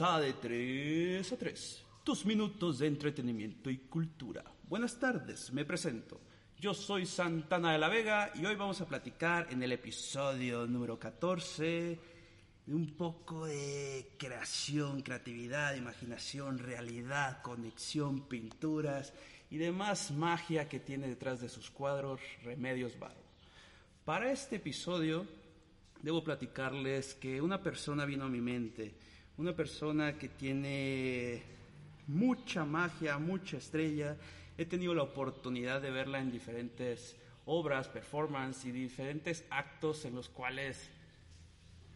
De 3 a 3, tus minutos de entretenimiento y cultura. Buenas tardes, me presento. Yo soy Santana de la Vega y hoy vamos a platicar en el episodio número 14 de un poco de creación, creatividad, imaginación, realidad, conexión, pinturas y demás magia que tiene detrás de sus cuadros Remedios Varo. Para este episodio debo platicarles que una persona vino a mi mente, una persona que tiene mucha magia, mucha estrella. He tenido la oportunidad de verla en diferentes obras, performance y diferentes actos en los cuales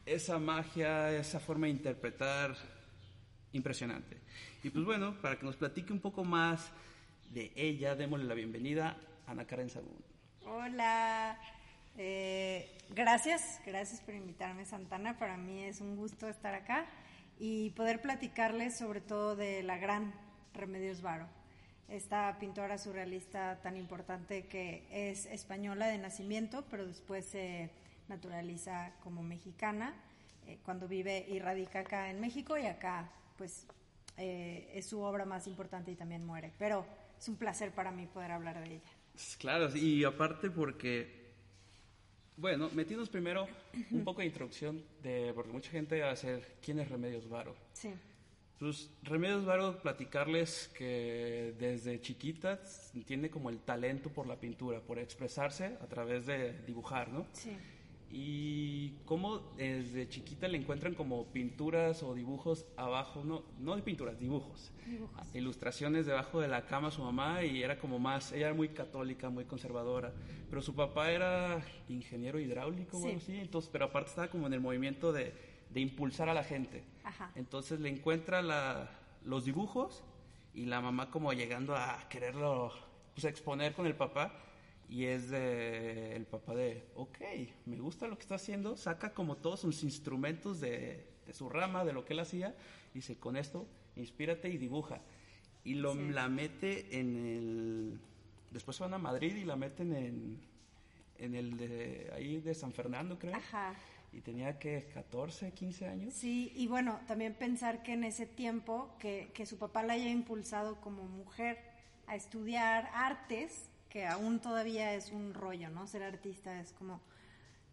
esa magia, esa forma de interpretar, impresionante. Y pues bueno, para que nos platique un poco más de ella, démosle la bienvenida a Ana Karen Sagún. Hola, eh, gracias, gracias por invitarme Santana. Para mí es un gusto estar acá y poder platicarles sobre todo de la gran Remedios Varo, esta pintora surrealista tan importante que es española de nacimiento, pero después se naturaliza como mexicana eh, cuando vive y radica acá en México y acá pues eh, es su obra más importante y también muere. Pero es un placer para mí poder hablar de ella. Claro, y aparte porque bueno, metidos primero un poco de introducción, de, porque mucha gente va a hacer quién es Remedios Varo. Sí. Pues Remedios Varo, platicarles que desde chiquita tiene como el talento por la pintura, por expresarse a través de dibujar, ¿no? Sí. Y cómo desde chiquita le encuentran como pinturas o dibujos abajo, no, no de pinturas, dibujos. Dibujos. Ilustraciones debajo de la cama su mamá y era como más, ella era muy católica, muy conservadora, pero su papá era ingeniero hidráulico o Sí. algo así, entonces, pero aparte estaba como en el movimiento de, de impulsar a la gente. Ajá. Entonces le encuentra la, los dibujos y la mamá como llegando a quererlo pues, exponer con el papá y es de el papá de, ok, me gusta lo que está haciendo, saca como todos sus instrumentos de, de su rama, de lo que él hacía, y dice, con esto, inspírate y dibuja. Y lo, Sí. la mete en el... Después van a Madrid y la meten en, en el de ahí de San Fernando, creo. Ajá. Y tenía que 14, 15 años. Sí, y bueno, también pensar que en ese tiempo que, que su papá la haya impulsado como mujer a estudiar artes, que aún todavía es un rollo, ¿no? Ser artista es como,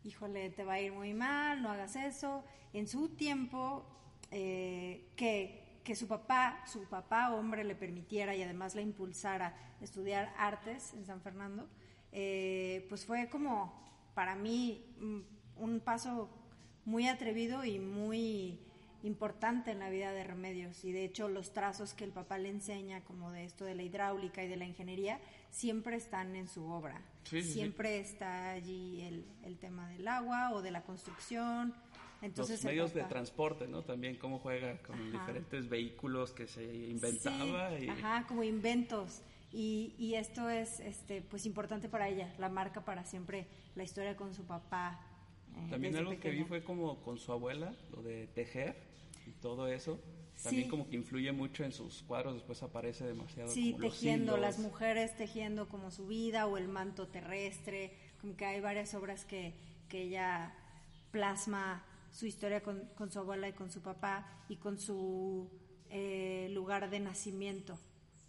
híjole, te va a ir muy mal, no hagas eso. En su tiempo, eh, que, que su papá, su papá hombre le permitiera y además la impulsara estudiar artes en San Fernando, eh, pues fue como para mí mm, un paso muy atrevido y muy importante en la vida de Remedios y de hecho los trazos que el papá le enseña como de esto de la hidráulica y de la ingeniería siempre están en su obra. Sí, sí, sí. siempre está allí el, el tema del agua o de la construcción. Entonces los medios de transporte, ¿no? También cómo juega con Ajá. diferentes vehículos que se inventaba y ajá, como inventos. Y, y esto es este pues importante para ella, la marca para siempre la historia con su papá. eh, también desde algo que vi fue como con su abuela, lo de tejer y todo eso. También Sí. como que influye mucho en sus cuadros, después aparece demasiado Sí, como tejiendo, las mujeres tejiendo como su vida o el manto terrestre, como que hay varias obras que, que ella plasma su historia con, con su abuela y con su papá y con su eh, lugar de nacimiento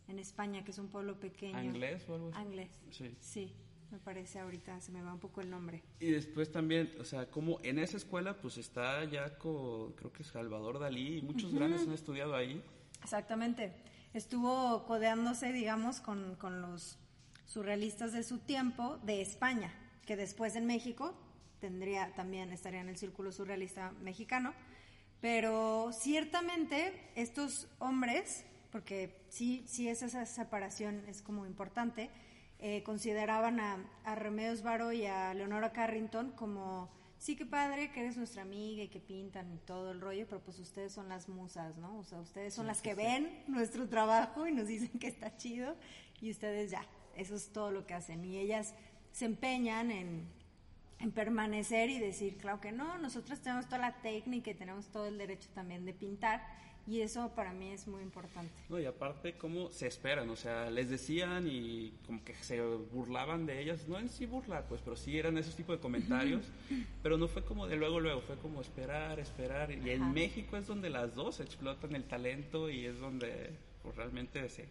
en España, que es un pueblo pequeño. ¿Anglés o algo así? Anglés. Sí. Sí, me parece ahorita, se me va un poco el nombre. Y después también, o sea, como en esa escuela pues está ya con, creo que es Salvador Dalí y muchos grandes han estudiado ahí. Exactamente. Estuvo codeándose, digamos, con, con los surrealistas de su tiempo de España, que después en México tendría también estaría en el círculo surrealista mexicano, pero ciertamente estos hombres, porque sí, sí es esa separación es como importante, eh, consideraban a, a Remedios Varo y a Leonora Carrington como sí que padre que eres nuestra amiga y que pintan y todo el rollo, pero pues ustedes son las musas, ¿no? O sea, ustedes son las que ven nuestro trabajo y nos dicen que está chido y ustedes ya, eso es todo lo que hacen. Y ellas se empeñan en, en permanecer y decir, claro que no, nosotros tenemos toda la técnica y tenemos todo el derecho también de pintar y eso para mí es muy importante. No, y aparte, cómo se esperan, o sea, les decían y como que se burlaban de ellas, no en sí burlar, pues, pero sí eran esos tipos de comentarios, pero no fue como de luego, luego, fue como esperar, esperar. Y en México es donde las dos explotan el talento y es donde pues, realmente se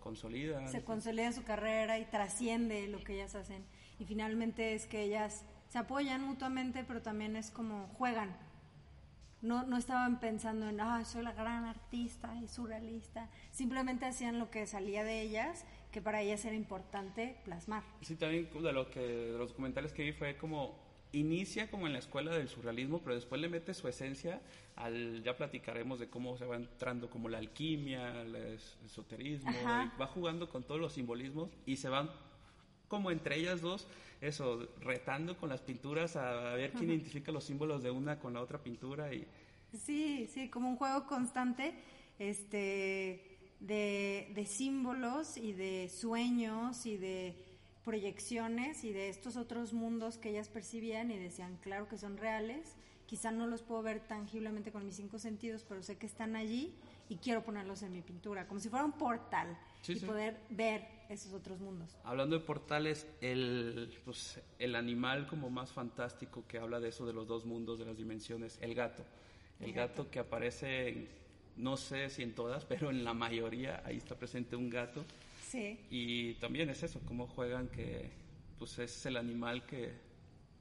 consolida. Se consolida su carrera y trasciende lo que ellas hacen. Y finalmente es que ellas se apoyan mutuamente, pero también es como juegan no, no estaban pensando en, ah, soy la gran artista y surrealista. Simplemente hacían lo que salía de ellas, que para ellas era importante plasmar. Sí, también de, lo que, de los documentales que vi fue como, inicia como en la escuela del surrealismo, pero después le mete su esencia al, ya platicaremos de cómo se va entrando como la alquimia, el esoterismo, va jugando con todos los simbolismos y se van como entre ellas dos, eso, retando con las pinturas a, ver quién identifica los símbolos de una con la otra pintura y... Sí, sí, como un juego constante, este, de, de símbolos y de sueños y de proyecciones y de estos otros mundos que ellas percibían y decían, claro que son reales, quizá no los puedo ver tangiblemente con mis cinco sentidos, pero sé que están allí y quiero ponerlos en mi pintura, como si fuera un portal y poder ver esos otros mundos. Hablando de portales, el, pues, el animal como más fantástico que habla de eso, de los dos mundos, de las dimensiones, el gato. El, gato. que aparece, no sé si en todas, pero en la mayoría ahí está presente un gato. Sí. Y también es eso, cómo juegan que pues es el animal que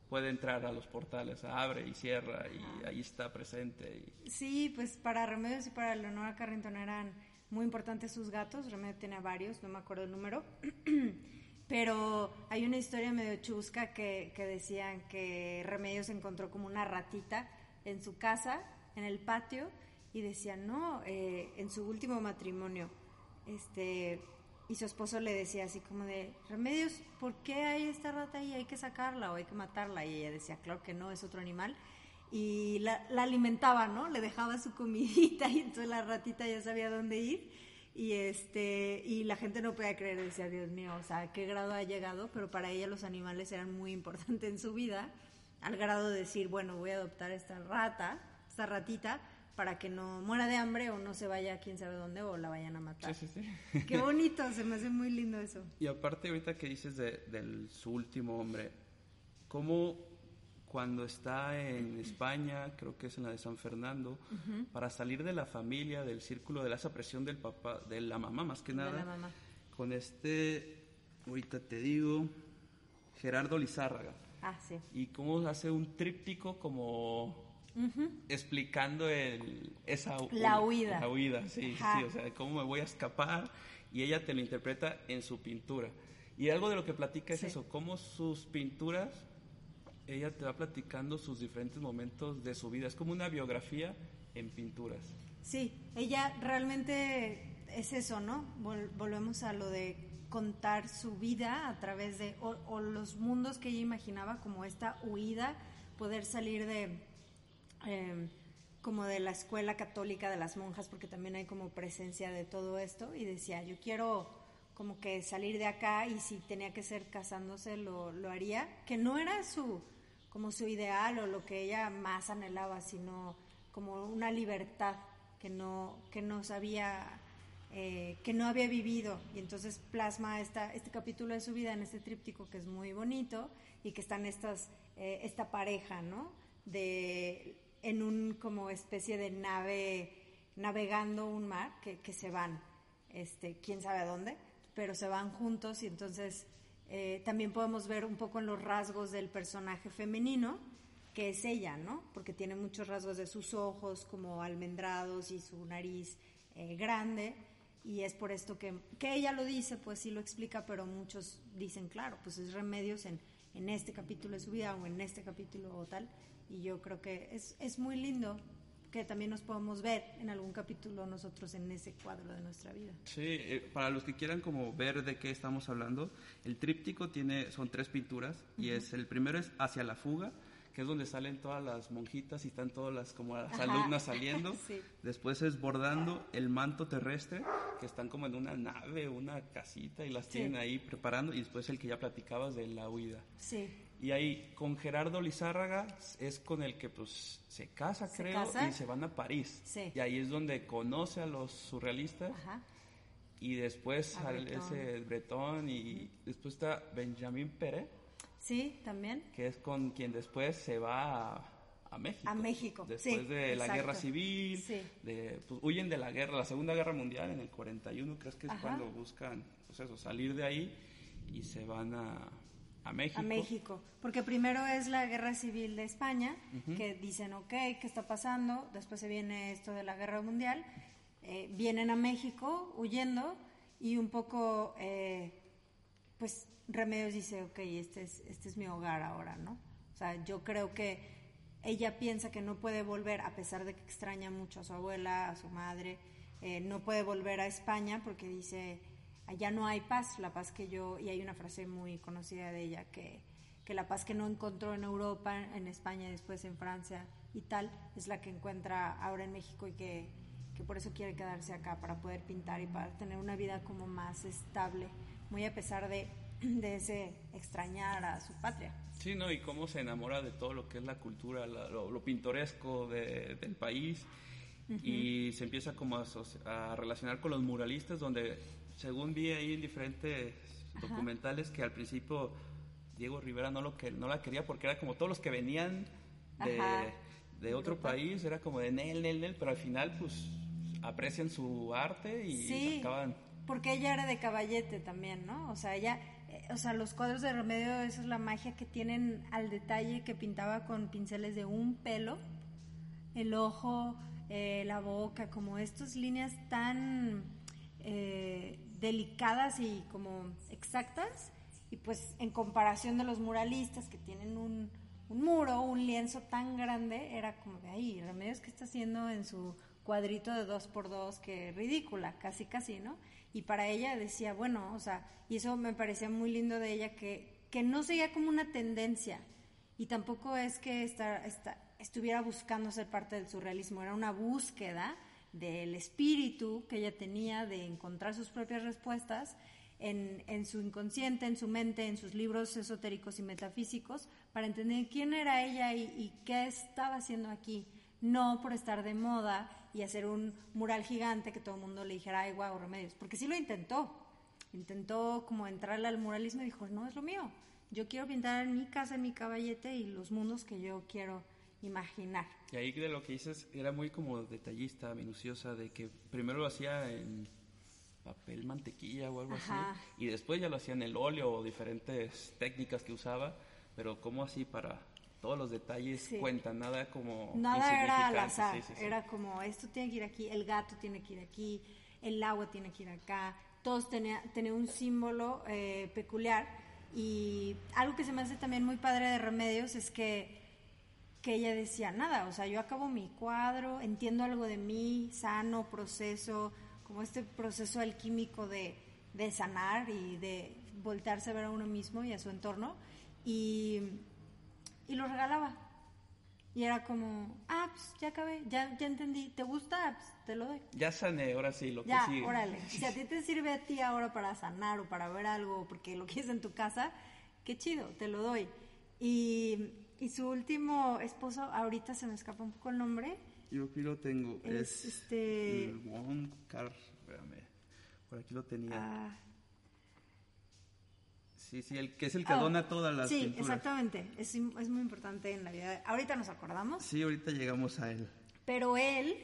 puede entrar a los portales, abre y cierra y ahí está presente. Sí, pues para Remedios y para Leonora Carrington eran muy importantes sus gatos, Remedios tiene varios, no me acuerdo el número, pero hay una historia medio chusca que, que decían que Remedios encontró como una ratita en su casa, en el patio, y decían, no, eh, en su último matrimonio, este y su esposo le decía así como de, Remedios, ¿por qué hay esta rata ahí? ¿Hay que sacarla o hay que matarla? Y ella decía, claro que no, es otro animal. Y la, alimentaba, ¿no? Le dejaba su comidita y entonces la ratita ya sabía dónde ir. Y, este, y la gente no podía creer, decía, Dios mío, o sea, qué grado ha llegado? Pero para ella los animales eran muy importantes en su vida, al grado de decir, bueno, voy a adoptar esta rata, esta ratita, para que no muera de hambre o no se vaya a quién sabe dónde o la vayan a matar. Sí, sí, sí. Qué bonito, se me hace muy lindo eso. Y aparte ahorita que dices de, su último hombre, ¿cómo cuando está en España, creo que es en la de San Fernando, para salir de la familia, del círculo, de esa presión del papá, de la mamá más que nada, la mamá. con este, ahorita te digo, Gerardo Lizárraga. Ah, sí. Y cómo hace un tríptico como explicando el, esa la huida. La huida, sí, sí, o sea, cómo me voy a escapar y ella te lo interpreta en su pintura. Y algo de lo que platica es eso, cómo sus pinturas, ella te va platicando sus diferentes momentos de su vida, es como una biografía en pinturas. Sí, ella realmente es eso, ¿no? volvemos a lo de contar su vida a través de, o los mundos que ella imaginaba como esta huida, poder salir de Em, como de la escuela católica de las monjas, porque también hay como presencia de todo esto, y decía, yo quiero como que salir de acá y si tenía que ser casándose lo, lo haría, que no era su como su ideal o lo que ella más anhelaba, sino como una libertad que no, que no sabía, eh, que no había vivido. Y entonces plasma esta, este capítulo de su vida en este tríptico que es muy bonito y que están estas, eh, esta pareja, ¿no? De en un como especie de nave navegando un mar que, que se van, este, quién sabe a dónde, pero se van juntos y entonces eh, también podemos ver un poco en los rasgos del personaje femenino, que es ella, ¿no? Porque tiene muchos rasgos de sus ojos como almendrados y su nariz eh, grande. Y es por esto que, que ella lo dice, pues sí lo explica, pero muchos dicen, claro, pues es remedios en, en este capítulo de su vida o en este capítulo o tal y yo creo que es, es muy lindo que también nos podamos ver en algún capítulo nosotros en ese cuadro de nuestra vida. Sí, eh, para los que quieran como ver de qué estamos hablando, el tríptico tiene, son tres pinturas y es el primero es Hacia la fuga, que es donde salen todas las monjitas y están todas las como las Ajá. alumnas saliendo. Sí. Después es bordando el manto terrestre, que están como en una nave, una casita y las Sí. tienen ahí preparando. Y después el que ya platicabas de la huida. Sí. Y ahí con Gerardo Lizárraga es con el que pues se casa, Se creo, casa. y se van a París. Sí. Y ahí es donde conoce a los surrealistas. Ajá. Y después A al- ese Bretón y después está Benjamin Pérez, Sí, también. que es con quien después se va a, a México. A México, Después sí, de la exacto. guerra civil, Sí. de, pues, huyen de la guerra, la Segunda Guerra Mundial en el 41, creo que es Ajá. cuando buscan pues eso, salir de ahí y se van a, a México. A México. Porque primero es la guerra civil de España, que dicen, ok, ¿qué está pasando? Después se viene esto de la guerra mundial. Eh, vienen a México huyendo y un poco, eh, pues Remedios dice, ok, este es, este es mi hogar ahora, ¿no? O sea, yo creo que ella piensa que no puede volver, a pesar de que extraña mucho a su abuela, a su madre, eh, no puede volver a España porque dice, allá no hay paz, la paz que yo, y hay una frase muy conocida de ella, que, que la paz que no encontró en Europa, en España, después en Francia y tal, es la que encuentra ahora en México y que, que por eso quiere quedarse acá, para poder pintar y para tener una vida como más estable, muy a pesar de, de ese extrañar a su patria. Sí, ¿no? Y cómo se enamora de todo lo que es la cultura, la- lo, lo pintoresco de- del país. Y se empieza como a, a relacionar con los muralistas, donde según vi ahí en diferentes documentales que al principio Diego Rivera no, lo que, no la quería porque era como todos los que venían de, de otro país, era como de Nel, Nel, Nel, pero al final pues aprecian su arte y Sí, acaban... porque ella era de caballete también, ¿no? O sea, ella, eh, o sea, los cuadros de Remedio, esa es la magia que tienen al detalle que pintaba con pinceles de un pelo, el ojo, eh, la boca, como estas líneas tan eh, delicadas y como exactas, y pues en comparación de los muralistas que tienen un, un muro, un lienzo tan grande, era como de ahí, Remedios que está haciendo en su cuadrito de dos por dos, que ridícula, casi casi, ¿no? Y para ella decía, bueno, o sea, y eso me parecía muy lindo de ella, que, que no seguía como una tendencia, y tampoco es que esta- esta- estuviera buscando ser parte del surrealismo, era una búsqueda del espíritu que ella tenía de encontrar sus propias respuestas en, en su inconsciente, en su mente, en sus libros esotéricos y metafísicos, para entender quién era ella y, qué estaba haciendo aquí, no por estar de moda y hacer un mural gigante que todo el mundo le dijera, ay, guau, remedios, porque sí lo intentó, intentó como entrarle al muralismo y dijo, no es lo mío, yo quiero pintar en mi casa, mi caballete y los mundos que yo quiero imaginar. Y ahí de lo que dices era muy como detallista, minuciosa, de que primero lo hacía en papel mantequilla o algo Ajá. así, y después ya lo hacía en el óleo o diferentes técnicas que usaba, pero como así para todos los detalles Sí. cuentan, nada como Nada era al azar, sí, sí, sí. era como esto tiene que ir aquí, el gato tiene que ir aquí, el agua tiene que ir acá, todos tenía, tenía un símbolo eh, peculiar y algo que se me hace también muy padre de Remedios es que, que ella decía, nada, o sea, yo acabo mi cuadro, entiendo algo de mí, sano, proceso, como este proceso alquímico de, de sanar y de voltearse a ver a uno mismo y a su entorno y, y lo regalaba. Y era como, ah, pues ya acabé, ya, ya entendí, ¿te gusta? Ah, pues te lo doy. Ya sané, ahora sí, lo Ya, que sigue. órale. Si a ti te sirve a ti ahora para sanar o para ver algo porque lo quieres en tu casa, qué chido, te lo doy. Y, y su último esposo, ahorita se me escapa un poco el nombre, Yo aquí lo tengo, Es, es, este- el Wong Kar, espérame, por aquí lo tenía. ah, Sí, sí, el que es el que oh, dona todas las Sí, pinturas. exactamente, es, es muy importante en la vida. Ahorita nos acordamos. Sí, ahorita llegamos a él. Pero él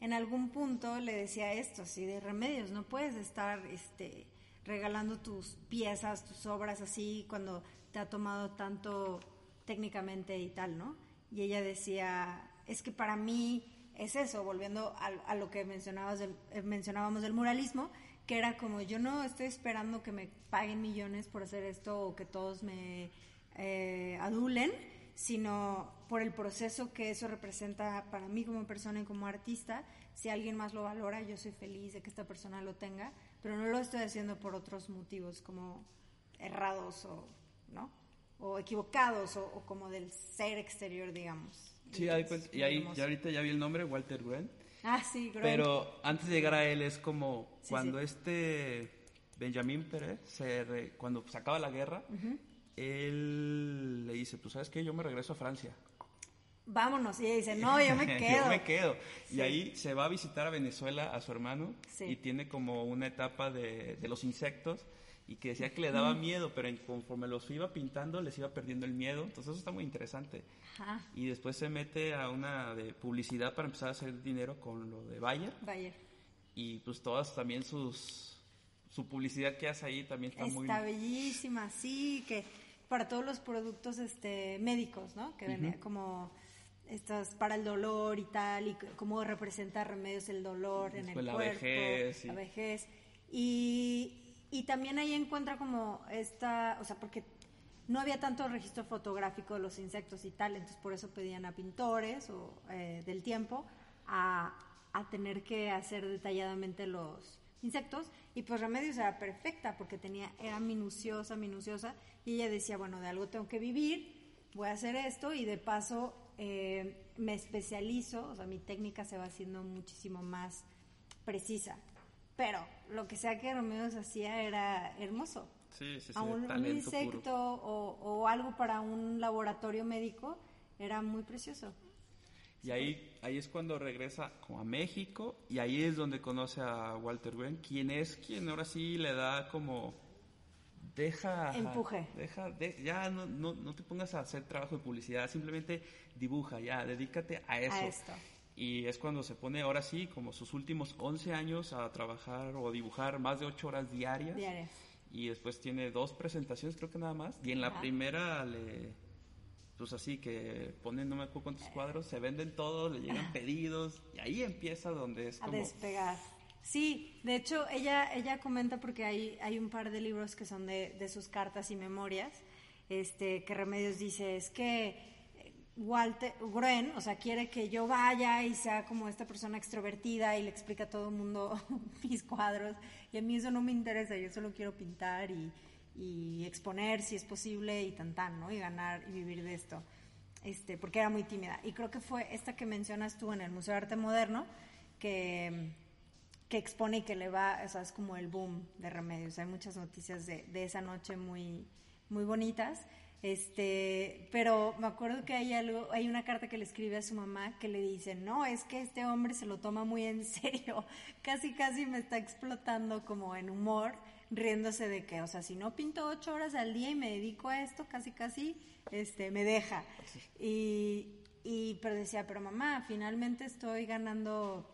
en algún punto le decía esto, así de remedios, no puedes estar este, regalando tus piezas, tus obras así cuando te ha tomado tanto técnicamente y tal, ¿no? Y ella decía, es que para mí es eso, volviendo a, a lo que mencionabas del- eh, mencionábamos del muralismo, que era como yo no estoy esperando que me paguen millones por hacer esto o que todos me eh, adulen, sino por el proceso que eso representa para mí como persona y como artista. Si alguien más lo valora, yo soy feliz de que esta persona lo tenga, pero no lo estoy haciendo por otros motivos como errados o, ¿no? O equivocados o, o como del ser exterior, digamos. Sí, cuenta- y ahí hermoso. ya ahorita ya vi el nombre, Walter Gwen. Ah, sí. Pero antes de llegar a él es como Sí, cuando sí. este Benjamín Pérez, se re- cuando se acaba la guerra, él le dice, pues sabes qué, yo me regreso a Francia. Vámonos. Y ella dice, no, yo me quedo. yo me quedo. Sí. Y ahí se va a visitar a Venezuela a su hermano y tiene como una etapa de, de los insectos y que decía que le daba miedo, pero en- conforme los iba pintando les iba perdiendo el miedo. Entonces eso está muy interesante. Ajá, Y después se mete a una de publicidad para empezar a hacer dinero con lo de Bayer Bayer. y pues todas también sus su publicidad que hace ahí también está, muy Está bellísima, sí, que para todos los productos este médicos, ¿no? Que ven como estas para el dolor y tal, y cómo representa remedios el dolor en Después el la cuerpo, vejez, sí. la vejez. Y, y también ahí encuentra como esta, o sea, porque no había tanto registro fotográfico de los insectos y tal, entonces por eso pedían a pintores o eh, del tiempo a, a tener que hacer detalladamente los insectos. Y pues Remedios era perfecta porque tenía era minuciosa minuciosa. Y ella decía bueno de algo tengo que vivir voy a hacer esto y de paso eh, me especializo o sea mi técnica se va haciendo muchísimo más precisa pero lo que sea que Remedios hacía era hermoso Sí, sí, sí, a un, insecto o, o algo para un laboratorio médico era muy precioso Y ahí, ahí es cuando regresa como a México y ahí es donde conoce a Walter Gwen, quien es quien ahora sí le da como deja Empuje. deja de- ya no, no, no te pongas a hacer trabajo de publicidad, simplemente dibuja, ya, dedícate a eso. a esto Y es cuando se pone ahora sí como sus últimos 11 años a trabajar o dibujar más de 8 horas diarias. diarias Y después tiene dos presentaciones, creo que nada más. Y en la Ajá. primera le. Pues así que ponen no me acuerdo cuántos cuadros, se venden todos, le llegan pedidos. Y ahí empieza donde es a como. despegar. Sí, de hecho ella ella comenta porque hay hay un par de libros que son de, de sus cartas y memorias, este que Remedios dice es que eh, Walter Gren, o sea, quiere que yo vaya y sea como esta persona extrovertida y le explica a todo el mundo mis cuadros y a mí eso no me interesa, yo solo quiero pintar y, exponer si es posible y tan, ¿no? Y ganar y vivir de esto. Este, porque era muy tímida. Y creo que fue esta que mencionas tú en el Museo de Arte Moderno, que, que expone y que le va, o sea, es como el boom de remedios. Hay muchas noticias de, de esa noche muy, muy bonitas. Este, pero me acuerdo que hay algo, hay una carta que le escribe a su mamá que le dice, no, es que este hombre se lo toma muy en serio, casi casi me está explotando como en humor, riéndose de que, o sea, si no pinto ocho horas al día y me dedico a esto, casi casi, este, me deja. Y, y pero decía, pero mamá, finalmente estoy ganando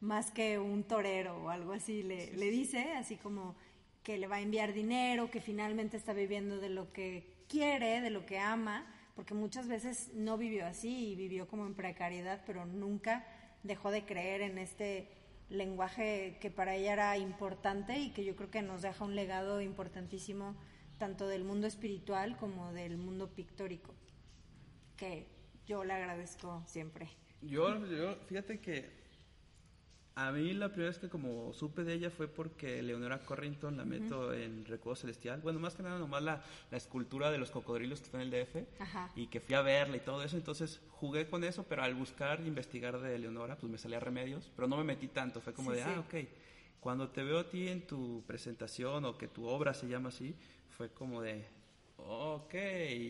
más que un torero o algo así, le, le dice, así como que le va a enviar dinero, que finalmente está viviendo de lo que quiere, de lo que ama, porque muchas veces no vivió así y vivió como en precariedad, pero nunca dejó de creer en este lenguaje que para ella era importante y que yo creo que nos deja un legado importantísimo tanto del mundo espiritual como del mundo pictórico, que yo le agradezco siempre. Yo, yo, fíjate que a mí la primera vez que como supe de ella fue porque Leonora Corrington la meto en Recuerdo Celestial. Bueno, más que nada nomás la, la escultura de los cocodrilos que está en el DF. Ajá. Y que fui a verla y todo eso. Entonces jugué con eso, pero al buscar, investigar de Leonora, pues me salía remedios. Pero no me metí tanto. Fue como Sí, de, sí. ah, ok. Cuando te veo a ti en tu presentación o que tu obra se llama así, fue como de, ok,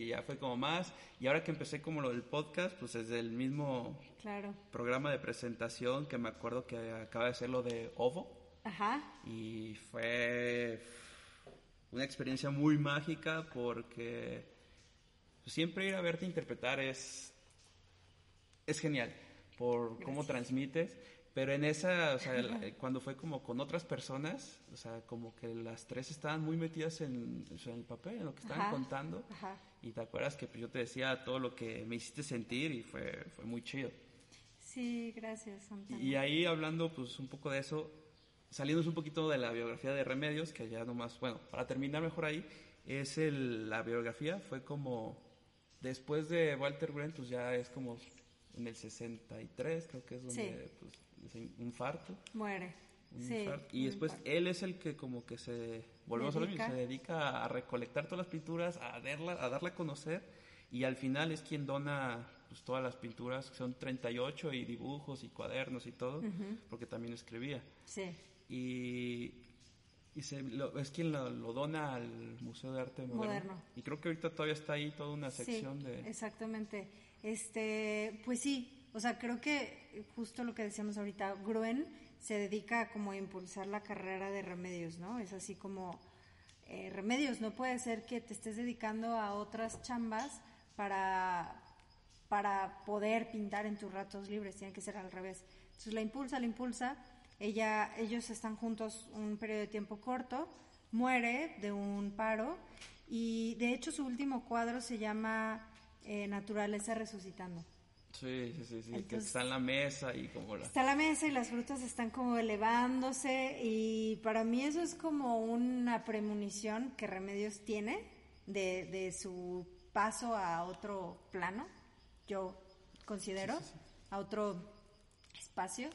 ya fue como más. Y ahora que empecé como lo del podcast, pues es del mismo Claro. programa de presentación que me acuerdo que acaba de ser lo de Ovo Ajá. y fue una experiencia muy mágica porque siempre ir a verte interpretar es es genial por cómo transmites pero en esa o sea cuando fue como con otras personas o sea como que las tres estaban muy metidas en, o sea, en el papel en lo que estaban Ajá. contando Ajá. y te acuerdas que yo te decía todo lo que me hiciste sentir y fue fue muy chido Sí, gracias, Santana. y ahí hablando pues un poco de eso, saliéndonos un poquito de la biografía de Remedios, que ya nomás, bueno, para terminar mejor ahí, es el, la biografía, fue como, después de Walter Green, pues ya es como en el 63, creo que es donde Sí. pues, infarto. Muere. un Sí. Y un después él es el que como que se, volvemos a lo mismo, se dedica a recolectar todas las pinturas, a darla, a darla a conocer y al final es quien dona pues, todas las pinturas, que son 38 y dibujos y cuadernos y todo, porque también escribía. Sí. Y, y se, lo- es quien lo, lo dona al Museo de Arte Moderno. Moderno. Y creo que ahorita todavía está ahí toda una sección sí, de... exactamente. Este, pues sí, o sea, creo que justo lo que decíamos ahorita, Gruen se dedica como a impulsar la carrera de remedios, ¿no? Es así como eh, remedios, no puede ser que te estés dedicando a otras chambas para para poder pintar en tus ratos libres, tiene que ser al revés. Entonces la impulsa, la impulsa, ella, ellos están juntos un periodo de tiempo corto, muere de un paro y de hecho su último cuadro se llama eh, Naturaleza Resucitando. Sí, sí, sí, sí, que está en la mesa y como la... Está la mesa y las frutas están como elevándose y para mí eso es como una premonición que Remedios tiene de, de su paso a otro plano, yo considero, a otro espacio.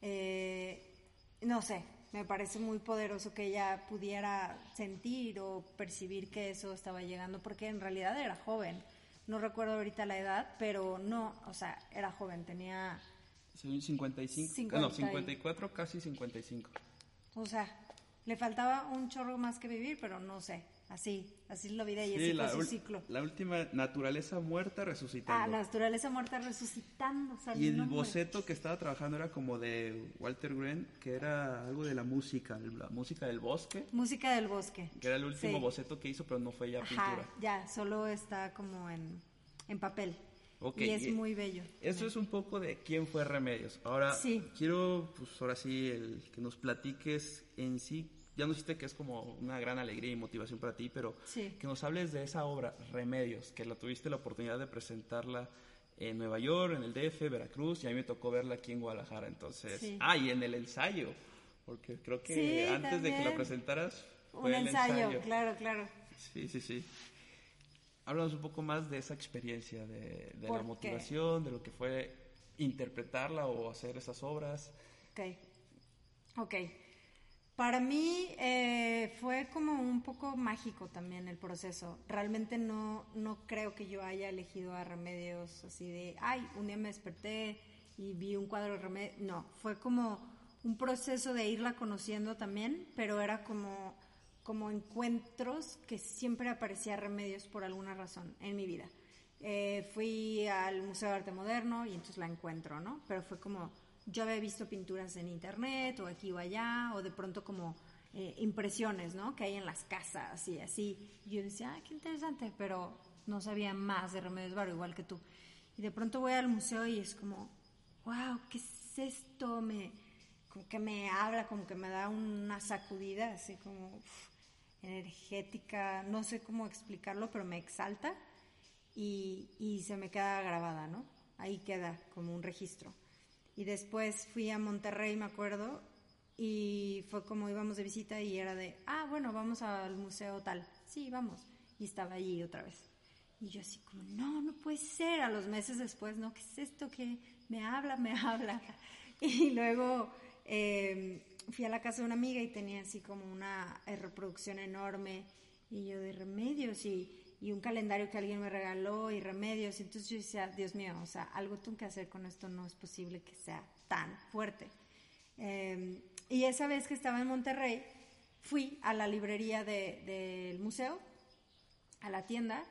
Eh, no sé, me parece muy poderoso que ella pudiera sentir o percibir que eso estaba llegando porque en realidad era joven. No recuerdo ahorita la edad, pero no, o sea, era joven, tenía Sí, 55, 50 no, y- 54, casi 55. O sea, le faltaba un chorro más que vivir, pero no sé. Así, así lo vi de ella, Sí, la, su ciclo. la última naturaleza muerta Ah, resucitando. naturaleza muerta resucitando. y el boceto que estaba trabajando era como de Walter Gren, que era algo de la música, la música del bosque, Música del bosque. que era el último Sí. boceto que hizo, pero no fue ya Ajá, pintura. ya, solo está como en, en papel. Ok, y es y- muy bello. Eso es un poco de quién fue Remedios. Ahora, Sí. quiero, pues ahora sí, el, que nos platiques en sí. Ya nos dijiste que es como una gran alegría y motivación para ti, pero Sí. que nos hables de esa obra, Remedios, que la tuviste la oportunidad de presentarla en Nueva York, en el DF, Veracruz, y a mí me tocó verla aquí en Guadalajara. Entonces, Sí. ah, y en el ensayo, porque creo que Sí, antes de que la presentaras Un el ensayo, ensayo. claro, claro. Sí, sí, sí. Háblanos un poco más de esa experiencia, de, de ¿Por la qué? motivación, de lo que fue interpretarla o hacer esas obras. Ok. Ok. Para mí eh, fue como un poco mágico también el proceso. Realmente no, no creo que yo haya elegido a Remedios así de, ay, un día me desperté y vi un cuadro de Remedios. No, fue como un proceso de irla conociendo también, pero era como, como encuentros que siempre aparecía Remedios por alguna razón en mi vida. Eh, fui al Museo de Arte Moderno y entonces la encuentro, ¿no? Pero fue como, yo había visto pinturas en internet o aquí o allá, o de pronto como eh, impresiones, ¿no? Que hay en las casas y así. Y yo decía, ah, qué interesante, pero no sabía más de Remedios Varo, igual que tú. Y de pronto voy al museo y es como, wow, ¿qué es esto? Me, como que me habla, como que me da una sacudida, así como uf, energética, no sé cómo explicarlo, pero me exalta y, y se me queda grabada, ¿no? Ahí queda como un registro. Y después fui a Monterrey, me acuerdo, y fue como íbamos de visita y era de, ah, bueno, vamos al museo tal. Sí, vamos. Y estaba allí otra vez. Y yo así como, no, no puede ser. A los meses después, ¿no? ¿Qué es esto que me habla, me habla? Y luego eh, fui a la casa de una amiga y tenía así como una eh, reproducción enorme. Y yo de remedios y, y un calendario que alguien me regaló y remedios. Entonces yo decía, Dios mío, o sea, algo tengo que hacer con esto. No es posible que sea tan fuerte. Eh, y esa vez que estaba en Monterrey, fui a la librería de- del museo, a la tienda,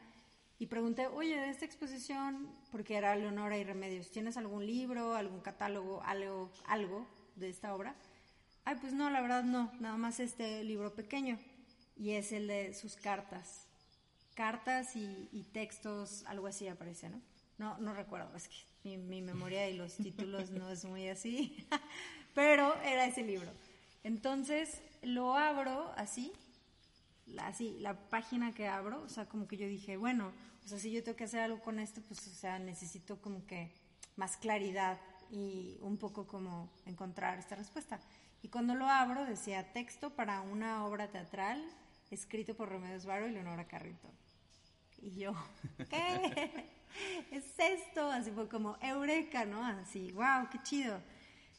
y pregunté, oye, de esta exposición, porque era Leonora y Remedios, ¿tienes algún libro, algún catálogo, algo, algo de esta obra? Ay, pues no, la verdad no, nada más este libro pequeño, y es el de sus cartas. Cartas y, textos, algo así aparece, ¿no? No, no recuerdo, es que mi, mi memoria y los títulos no es muy así, pero era ese libro. Entonces lo abro así, así, la página que abro, o sea, como que yo dije, bueno, o sea, si yo tengo que hacer algo con esto, pues, o sea, necesito como que más claridad y un poco como encontrar esta respuesta. Y cuando lo abro decía texto para una obra teatral escrito por Remedios Varo y Leonora Carrington. Y yo, ¿qué? ¿Es esto? Así fue como eureka, ¿no? Así, wow, qué chido.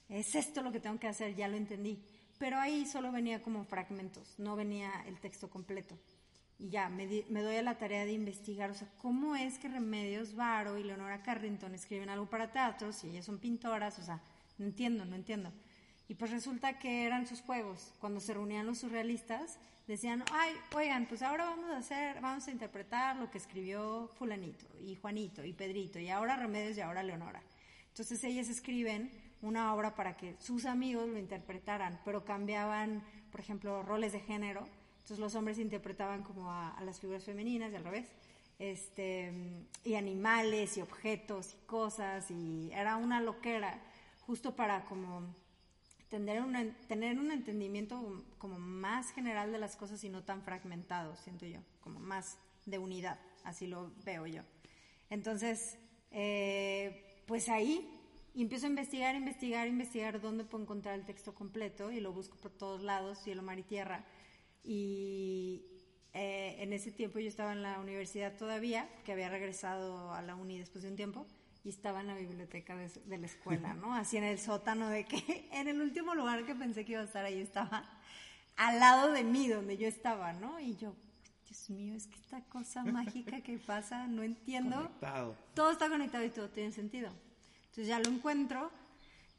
Es esto lo que tengo que hacer, ya lo entendí. pero ahí solo venía como fragmentos, no venía el texto completo. Y ya, me, di- me doy a la tarea de investigar, o sea, cómo es que Remedios Varo y Leonora Carrington escriben algo para teatro, si ellas son pintoras, o sea, no entiendo, no entiendo. Y pues resulta que eran sus juegos. Cuando se reunían los surrealistas, decían, ay, oigan, pues ahora vamos a hacer, vamos a interpretar lo que escribió fulanito, y Juanito, y Pedrito, y ahora Remedios, y ahora Leonora. Entonces ellas escriben una obra para que sus amigos lo interpretaran, pero cambiaban, por ejemplo, roles de género. Entonces los hombres interpretaban como a, las figuras femeninas y al revés. Este, y animales y objetos y cosas y era una loquera justo para como tener, una- tener un entendimiento como más general de las cosas y no tan fragmentado, siento yo, como más de unidad, así lo veo yo. Entonces, eh, pues ahí empiezo a investigar, investigar, investigar dónde puedo encontrar el texto completo y lo busco por todos lados, cielo, mar y tierra. Y eh, en ese tiempo yo estaba en la universidad todavía, que había regresado a la uni después de un tiempo, y estaba en la biblioteca de, de la escuela, ¿no? Así en el sótano de que en el último lugar que pensé que iba a estar ahí estaba al lado de mí, donde yo estaba, ¿no? Y yo, Dios mío, es que esta cosa mágica que pasa, no entiendo. Conectado. Todo está conectado y todo tiene sentido. Entonces ya lo encuentro,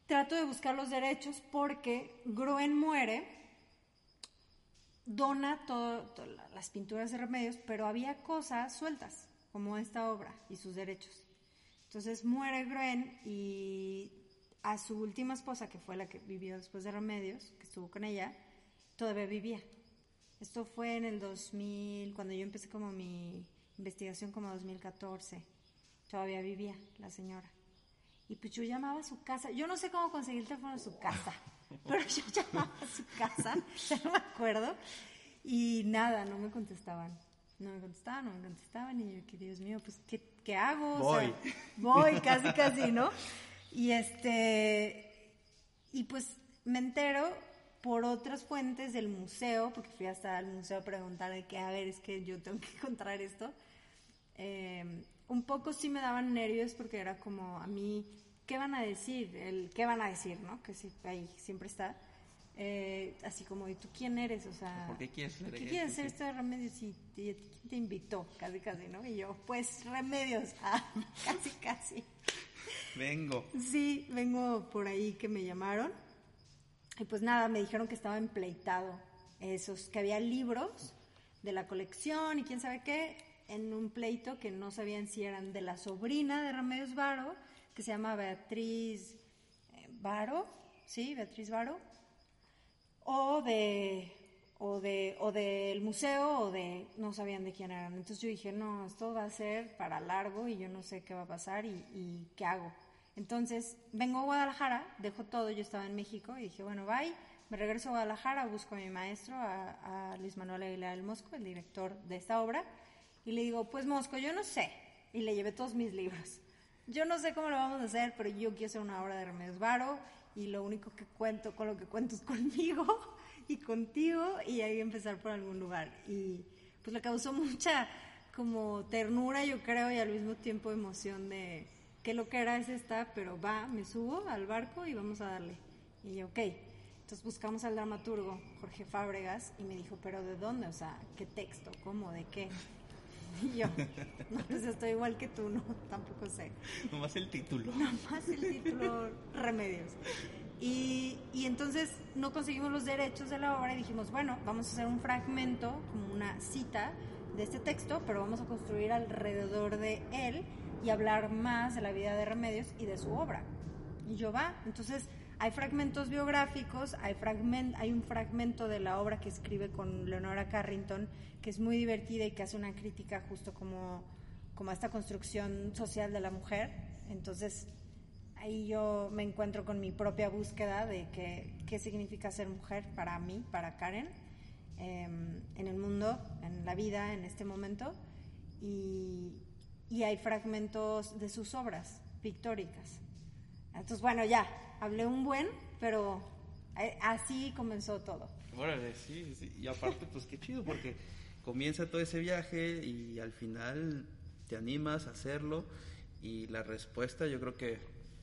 trato de buscar los derechos porque Groen muere, dona todo, to- la- las pinturas de remedios, pero había cosas sueltas, como esta obra y sus derechos. Entonces muere Groen y a su última esposa, que fue la que vivió después de Remedios, que estuvo con ella, todavía vivía. Esto fue en el 2000, cuando yo empecé como mi investigación como 2014. Todavía vivía la señora. Y pues yo llamaba a su casa. Yo no sé cómo conseguí el teléfono de su casa, pero yo llamaba a su casa, ya no me acuerdo. Y nada, no me contestaban. No me contestaban, no me contestaban. Y yo, que Dios mío, pues, ¿qué, qué hago? O sea, Voy. voy, casi, casi, ¿no? Y este. Y pues me entero por otras fuentes del museo, porque fui hasta el museo a preguntar de que, a ver, es que yo tengo que encontrar esto. Eh, un poco sí me daban nervios porque era como a mí, ¿qué van a decir? El qué van a decir, ¿no? Que sí, ahí siempre está. Eh, así como, ¿y tú quién eres? O sea, ¿Por qué quieres ¿por hacer qué esto? quieres hacer esto de remedios? Y, quién te invitó? Casi, casi, ¿no? Y yo, pues remedios, ah, casi, casi. Vengo. Sí, vengo por ahí que me llamaron. Y pues nada, me dijeron que estaba empleitado. Esos, que había libros de la colección y quién sabe qué, en un pleito que no sabían si eran de la sobrina de Remedios Varo, que se llama Beatriz eh, Varo, sí, Beatriz Varo, o de o de o del museo o de no sabían de quién eran. Entonces yo dije no esto va a ser para largo y yo no sé qué va a pasar y, qué hago. Entonces vengo a Guadalajara dejo todo yo estaba en México y dije bueno bye me regreso a Guadalajara busco a mi maestro a, a Luis Manuel Aguilar del Mosco el director de esta obra y le digo pues Mosco yo no sé y le llevé todos mis libros. Yo no sé cómo lo vamos a hacer, pero yo quiero hacer una obra de Remedios Varo y lo único que cuento, con lo que cuento es conmigo y contigo y ahí empezar por algún lugar. Y pues le causó mucha como ternura, yo creo, y al mismo tiempo emoción de qué lo que era es esta, pero va, me subo al barco y vamos a darle. Y yo, ok. Entonces buscamos al dramaturgo, Jorge Fábregas, y me dijo, pero ¿de dónde? O sea, ¿qué texto? ¿Cómo? ¿De qué? Y yo, no, pues estoy igual que tú, no, tampoco sé. Nomás el título. Más el título Remedios. Y, y entonces no conseguimos los derechos de la obra y dijimos, bueno, vamos a hacer un fragmento, como una cita de este texto, pero vamos a construir alrededor de él y hablar más de la vida de Remedios y de su obra. Y yo va, entonces hay fragmentos biográficos, hay, fragment, hay un fragmento de la obra que escribe con Leonora Carrington, que es muy divertida y que hace una crítica justo como, como a esta construcción social de la mujer. Entonces ahí yo me encuentro con mi propia búsqueda de qué, qué significa ser mujer para mí, para Karen, eh, en el mundo, en la vida, en este momento. Y, y hay fragmentos de sus obras pictóricas. Entonces, bueno, ya, hablé un buen, pero eh, así comenzó todo. Órale, sí, sí. Y aparte, pues qué chido, porque comienza todo ese viaje y al final te animas a hacerlo. Y la respuesta, yo creo que,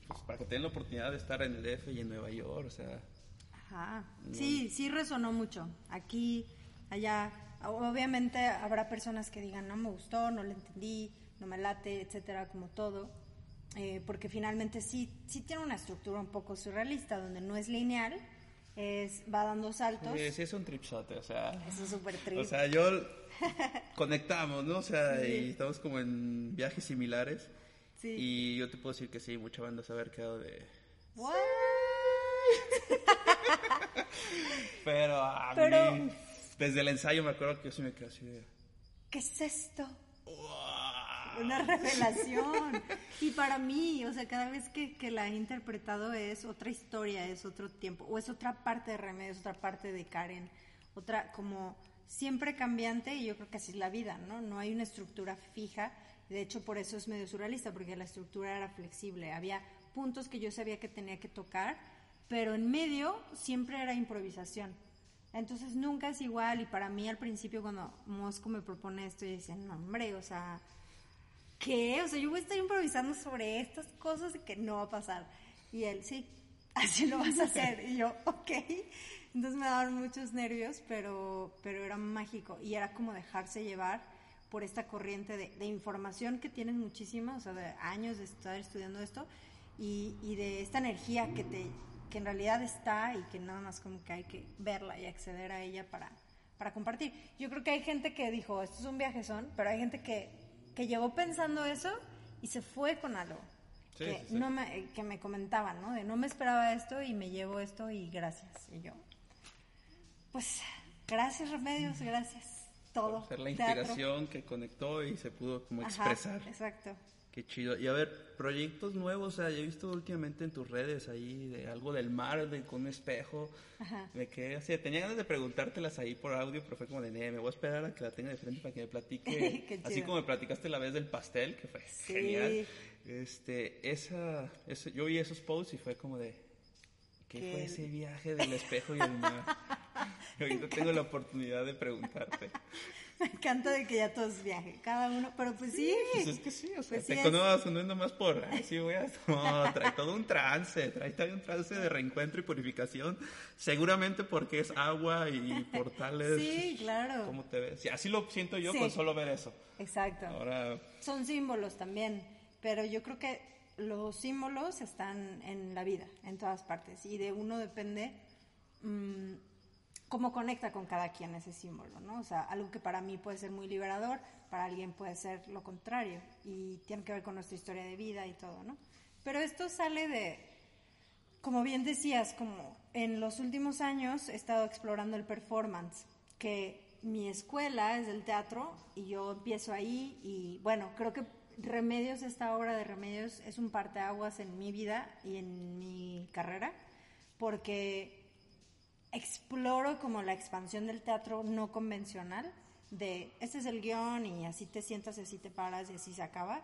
pues para que tengan la oportunidad de estar en el DF y en Nueva York, o sea, Ajá. Sí, sí resonó mucho. Aquí, allá, obviamente habrá personas que digan, no me gustó, no lo entendí, no me late, etcétera, como todo. Eh, porque finalmente sí, sí tiene una estructura un poco surrealista, donde no es lineal, es, va dando saltos. Sí, sí es un tripsote, o sea... Es súper trip. O sea, yo conectamos, ¿no? O sea, y estamos como en viajes similares. Sí. Y yo te puedo decir que sí, mucha banda se haber quedado de... What? Pero a Pero- mí, desde el ensayo me acuerdo que yo sí me quedé así de... ¿Qué es esto? "Wow". Una revelación. Y para mí, o sea, cada vez que, que la he interpretado es otra historia, es otro tiempo, o es otra parte de Remedios, otra parte de Karen, otra como siempre cambiante y yo creo que así es la vida, ¿no? No hay una estructura fija. De hecho, por eso es medio surrealista, porque la estructura era flexible. Había puntos que yo sabía que tenía que tocar, pero en medio siempre era improvisación. Entonces nunca es igual y para mí al principio cuando Mosco me propone esto, yo decía, no hombre, o sea, ¿qué? O sea, yo voy a estar improvisando sobre estas cosas que no va a pasar. Y él, sí, así lo vas a hacer. Y yo, ok. Entonces me daban muchos nervios, pero, pero era mágico. Y era como dejarse llevar por esta corriente de, información que tienen muchísima, o sea, de años de estar estudiando esto, y, y de esta energía que, te, que en realidad está y que nada más como que hay que verla y acceder a ella para, para compartir. Yo creo que hay gente que dijo, esto es un viajezón, pero hay gente que, que llegó pensando eso y se fue con algo. Sí, que, sí, sí. No me, que me comentaban, ¿no? De no me esperaba esto y me llevo esto y gracias. Y yo, pues, gracias Remedios, gracias. Todo. Ser la Teatro. inspiración que conectó y se pudo como Ajá, expresar. exacto. Qué chido. Y a ver, proyectos nuevos, o sea, yo he visto últimamente en tus redes ahí de algo del mar, de con un espejo. Ajá. Me quedé así, tenía ganas de preguntártelas ahí por audio, pero fue como de, "Nee, me voy a esperar a que la tenga de frente para que me platique. Así como me platicaste la vez del pastel, que fue Sí. genial. Este, esa, yo vi esos posts y fue como de, ¿qué fue ese viaje del espejo y el mar? y ahorita tengo la oportunidad de preguntarte. Me encanta de que ya todos viajen, cada uno, pero pues sí. Pues es que sí, o sea, Pues sí te conozco, no es nomás por, ay, sí voy a, no, trae todo un trance, trae también un trance de reencuentro y purificación, seguramente porque es agua y portales. Sí, claro. ¿Cómo te ves? Sí, así lo siento yo con solo ver eso. Exacto. Ahora, Son símbolos también, pero yo creo que los símbolos están en la vida, en todas partes, y de uno depende mm, cómo conecta con cada quien ese símbolo, ¿no? O sea, algo que para mí puede ser muy liberador, para alguien puede ser lo contrario, y tiene que ver con nuestra historia de vida y todo, ¿no? Pero esto sale de, como bien decías, como en los últimos años he estado explorando el performance, que mi escuela es del teatro y yo empiezo ahí y bueno, creo que Remedios, esta obra de Remedios es un parteaguas en mi vida y en mi carrera, porque exploro como la expansión del teatro no convencional, de este es el guion y así te sientas y así te paras y así se acaba,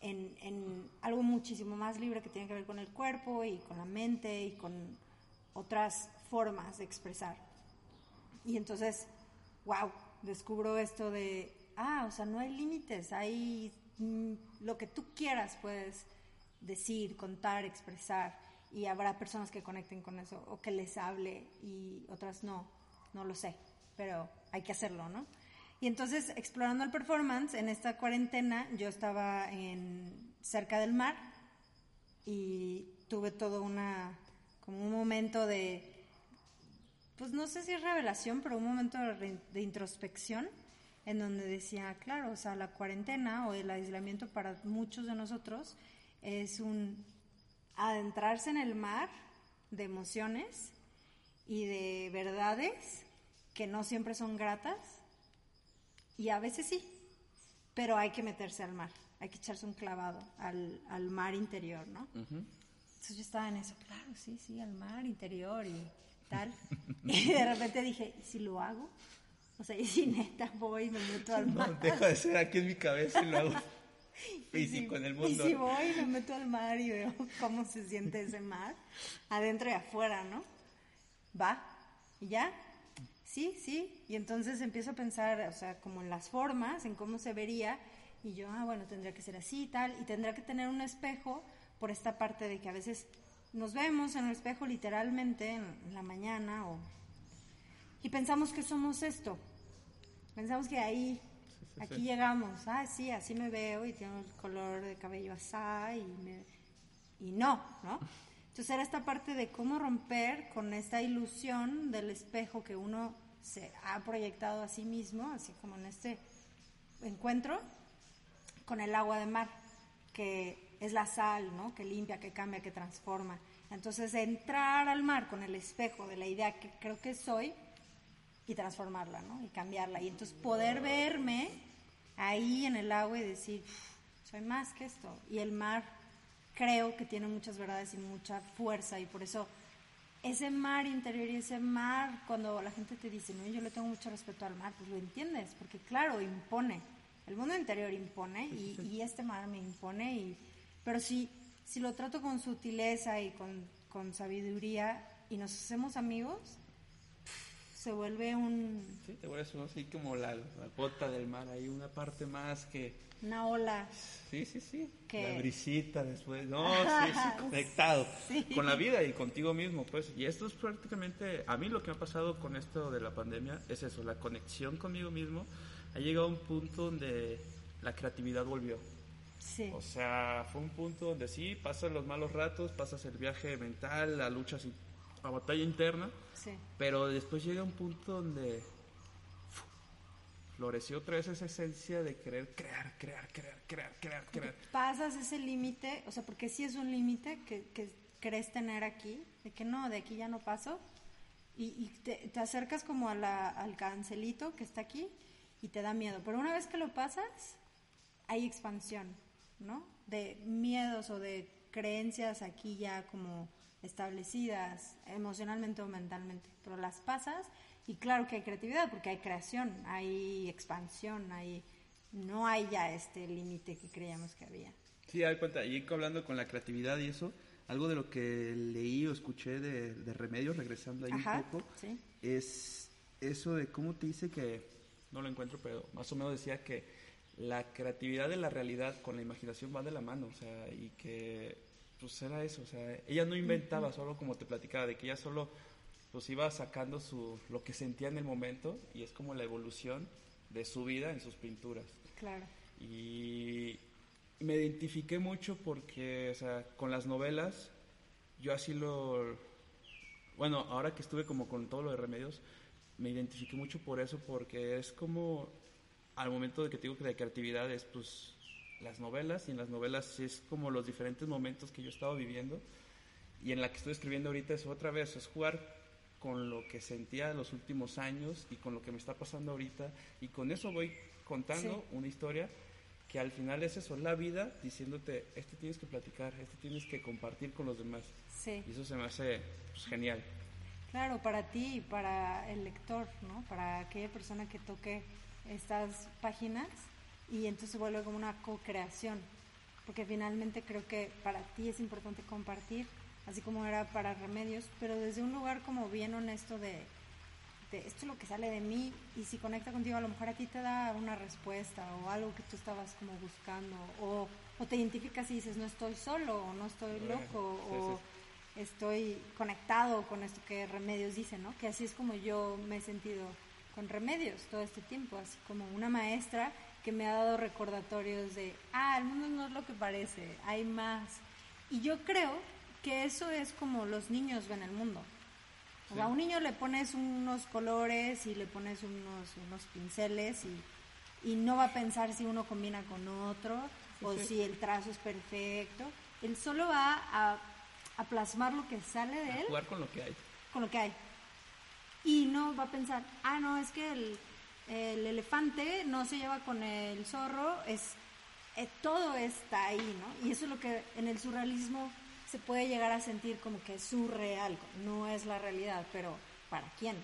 en, en algo muchísimo más libre que tiene que ver con el cuerpo y con la mente y con otras formas de expresar. Y entonces, wow, descubro esto de, ah, o sea, no hay límites, hay mm, lo que tú quieras puedes decir, contar, expresar, y habrá personas que conecten con eso o que les hable y otras no, no lo sé, pero hay que hacerlo, ¿no? Y entonces, explorando el performance, en esta cuarentena yo estaba en, cerca del mar y tuve todo una, como un momento de, pues no sé si es revelación, pero un momento de, de introspección en donde decía, claro, o sea, la cuarentena o el aislamiento para muchos de nosotros es un adentrarse en el mar de emociones y de verdades que no siempre son gratas y a veces sí, pero hay que meterse al mar, hay que echarse un clavado al, al mar interior, ¿no? Entonces yo estaba en eso, claro, sí, sí, al mar interior y tal. y de repente dije, ¿y si lo hago? O sea, ¿y si neta voy y me meto al no, mar? deja de ser aquí en mi cabeza y lo hago físico en el Y mundo. si voy y me meto al mar y veo cómo se siente ese mar, adentro y afuera, ¿no? Va, y ya, sí, sí. Y entonces empiezo a pensar, o sea, como en las formas, en cómo se vería, y yo, ah, bueno, tendría que ser así y tal, y tendrá que tener un espejo por esta parte de que a veces nos vemos en el espejo literalmente en, la mañana o, y pensamos que somos esto. Pensamos que ahí, aquí llegamos. Ah, sí, así me veo y tengo el color de cabello así y, me- y no, ¿no? Entonces era esta parte de cómo romper con esta ilusión del espejo que uno se ha proyectado a sí mismo, así como en este encuentro con el agua de mar, que es la sal, ¿no? Que limpia, que cambia, que transforma. Entonces, entrar al mar con el espejo de la idea que creo que soy y transformarla, ¿no? Y cambiarla. Y entonces poder verme ahí en el agua y decir, "Uf, soy más que esto. Y el mar creo que tiene muchas verdades y mucha fuerza y por eso ese mar interior y ese mar, cuando la gente te dice, no, yo le tengo mucho respeto al mar, pues lo entiendes, porque claro, impone. El mundo interior impone y, y este mar me impone, y, pero si, si lo trato con sutileza y con, con sabiduría y nos hacemos amigos, se vuelve un, Sí, te vuelves así como la, la bota del mar, hay una parte más que... una ola. Sí, sí, sí. Que- La brisita después. No, sí, sí, conectado Sí. con la vida y contigo mismo, pues. Y esto es prácticamente, a mí lo que me ha pasado con esto de la pandemia es eso, la conexión conmigo mismo. Ha llegado a un punto donde la creatividad volvió. Sí, O sea, fue un punto donde sí, pasas los malos ratos, pasas el viaje mental, la lucha, la batalla interna, sí. pero después llega un punto donde floreció otra vez esa esencia de querer crear, crear, crear, crear, crear, crear. pasas ese límite, o sea, porque sí es un límite que, que crees tener aquí, de que no, de aquí ya no paso, y, y te, te acercas como a la- al cancelito que está aquí y te da miedo. Pero una vez que lo pasas, hay expansión, ¿no? De miedos o de creencias aquí ya como establecidas emocionalmente o mentalmente, pero las pasas y claro que hay creatividad porque hay creación, hay expansión, hay no hay ya este límite que creíamos que había. Sí, da cuenta, y hablando con la creatividad y eso, algo de lo que leí o escuché de, de Remedios, regresando ahí Ajá, un poco, sí. es eso de cómo te dice que, no lo encuentro, pero más o menos decía que la creatividad de la realidad con la imaginación va de la mano, o sea, y que pues era eso, o sea, ella no inventaba solo como te platicaba, de que ella solo pues iba sacando su, lo que sentía en el momento y es como la evolución de su vida en sus pinturas. Claro. Y me identifiqué mucho porque, o sea, con las novelas, yo así lo... Bueno, ahora que estuve como con todo lo de remedios, me identifiqué mucho por eso, porque es como, al momento de que te digo que la creatividad es, pues, las novelas, y en las novelas es como los diferentes momentos que yo he estado viviendo, y en la que estoy escribiendo ahorita es otra vez, es jugar con lo que sentía en los últimos años y con lo que me está pasando ahorita, y con eso voy contando Sí. una historia que al final es eso, la vida diciéndote, este tienes que platicar, este tienes que compartir con los demás. Sí. Y eso se me hace pues, genial. Claro, para ti y para el lector, ¿no? Para aquella persona que toque estas páginas y entonces se vuelve como una co-creación. Porque finalmente creo que para ti es importante compartir, así como era para Remedios, pero desde un lugar como bien honesto de, de esto es lo que sale de mí y si conecta contigo a lo mejor a ti te da una respuesta o algo que tú estabas como buscando o, o te identificas y dices no estoy solo o no estoy loco sí, o estoy conectado con esto que Remedios dice, ¿no? Que así es como yo me he sentido con Remedios todo este tiempo, así como una maestra que me ha dado recordatorios de, ah, el mundo no es lo que parece, hay más. Y yo creo que eso es como los niños ven el mundo. O sea, a un niño le pones unos colores y le pones unos, unos pinceles y, y no va a pensar si uno combina con otro o sí. si el trazo es perfecto. Él solo va a, a plasmar lo que sale de A él jugar con lo que hay. con lo que hay. Y no va a pensar, ah, no, es que el, el elefante no se lleva con el zorro, es eh, todo está ahí, ¿no? Y eso es lo que en el surrealismo se puede llegar a sentir como que es surreal, no es la realidad, pero ¿para quién?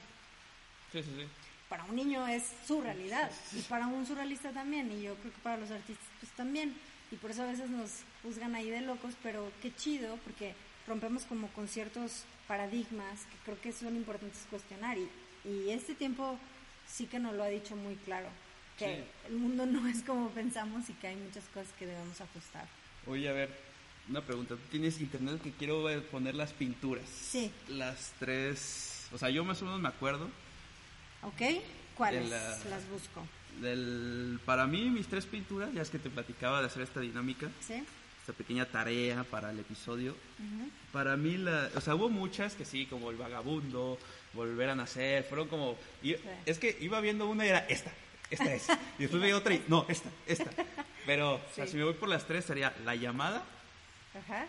Sí, sí, sí. Para un niño es su realidad y para un surrealista también, y yo creo que para los artistas pues también. Y por eso a veces nos juzgan ahí de locos, pero qué chido, porque rompemos como con ciertos paradigmas que creo que son importantes cuestionar. Y, y este tiempo sí que nos lo ha dicho muy claro, que Sí. el mundo no es como pensamos y que hay muchas cosas que debemos ajustar. Oye, a ver, una pregunta. ¿Tú tienes internet que quiero poner las pinturas? Sí. Las tres. O sea, yo más o menos me acuerdo. ¿Ok? ¿Cuáles? La- Las busco. Del, para mí, mis tres pinturas, ya es que te platicaba de hacer esta dinámica, ¿Sí? Esta pequeña tarea para el episodio. Para mí, la, o sea, hubo muchas que sí, como El Vagabundo, Volver a Nacer, fueron como... y- Es que iba viendo una y era esta, esta es. Y después veía otra y no, esta, esta. Pero, o sea, Sí. si me voy por las tres, sería La Llamada, Ajá.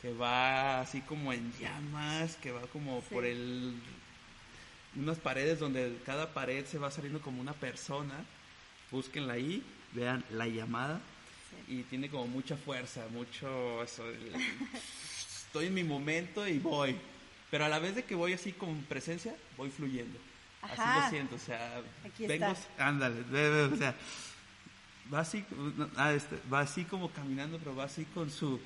que va así como en llamas, que va como Sí. por el unas paredes donde cada pared se va saliendo como una persona. Búsquenla ahí, vean la llamada y tiene como mucha fuerza, mucho eso. el- estoy en mi momento y voy. Pero a la vez de que voy así con presencia, voy fluyendo. Así lo siento, o sea, Aquí vengo, está. ándale, o sea, va así, ah, este, va así como caminando, pero va así con su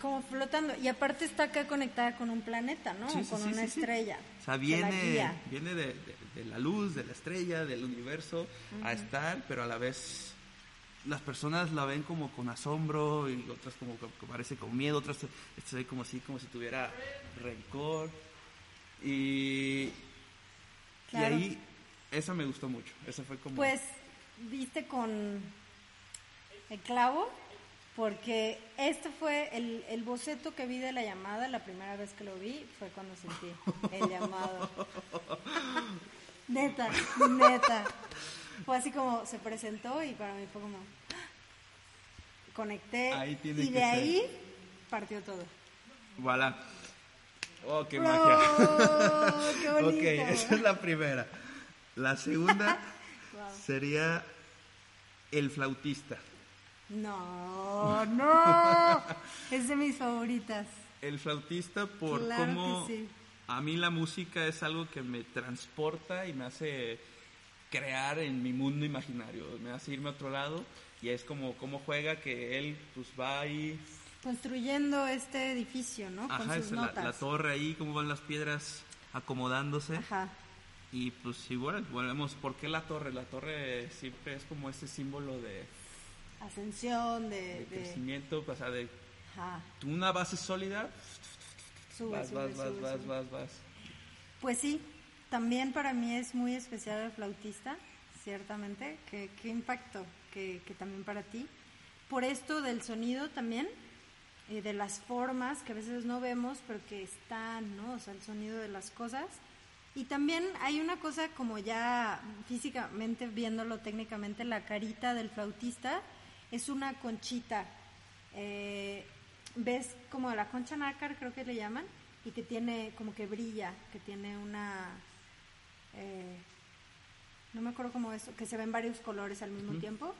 Como flotando. Y aparte está acá conectada con un planeta, ¿no? Sí, sí, con sí, una estrella. O sea, viene, viene de, de- de la luz, de la estrella, del universo a estar, pero a la vez las personas la ven como con asombro y otras como que parece con miedo, otras se, se ve como así, como si tuviera rencor. Y, Claro. y ahí, esa me gustó mucho. Esa fue como... Pues viste con el clavo, porque este fue el, el boceto que vi de la llamada, la primera vez que lo vi fue cuando sentí el llamado. neta, neta. Fue así como se presentó y para mí fue como conecté Ahí tiene y que de ser. ahí partió todo. Voilà. Oh, qué ¡Oh, magia. qué bonito! ok, esa es la primera. La segunda Wow. sería el flautista. No, no, es de mis favoritas. El flautista por Claro cómo sí. a mí la música es algo que me transporta y me hace crear en mi mundo imaginario, me hace irme a otro lado y es como cómo juega que él pues va ahí, Construyendo este edificio, ¿no? Con ajá, sus es la, notas. la torre ahí, cómo van las piedras acomodándose Ajá. y pues igual volvemos, ¿por qué la torre? La torre siempre es como ese símbolo de, Ascensión, de. de de- crecimiento, o sea, de Ajá. una base sólida, Sube, vas, sube, vas, vas, sube, vas, sube. vas, vas. Pues sí, también para mí es muy especial el flautista, ciertamente. Qué, impacto que, también para ti. Por esto del sonido también, eh, de las formas que a veces no vemos, pero que están, ¿no? O sea, el sonido de las cosas. Y también hay una cosa como ya físicamente, viéndolo técnicamente, la carita del flautista es una conchita. Eh, ¿Ves como la concha nácar, creo que le llaman? Y que tiene, como que brilla, que tiene una... eh, no me acuerdo cómo es, que se ven varios colores al mismo tiempo.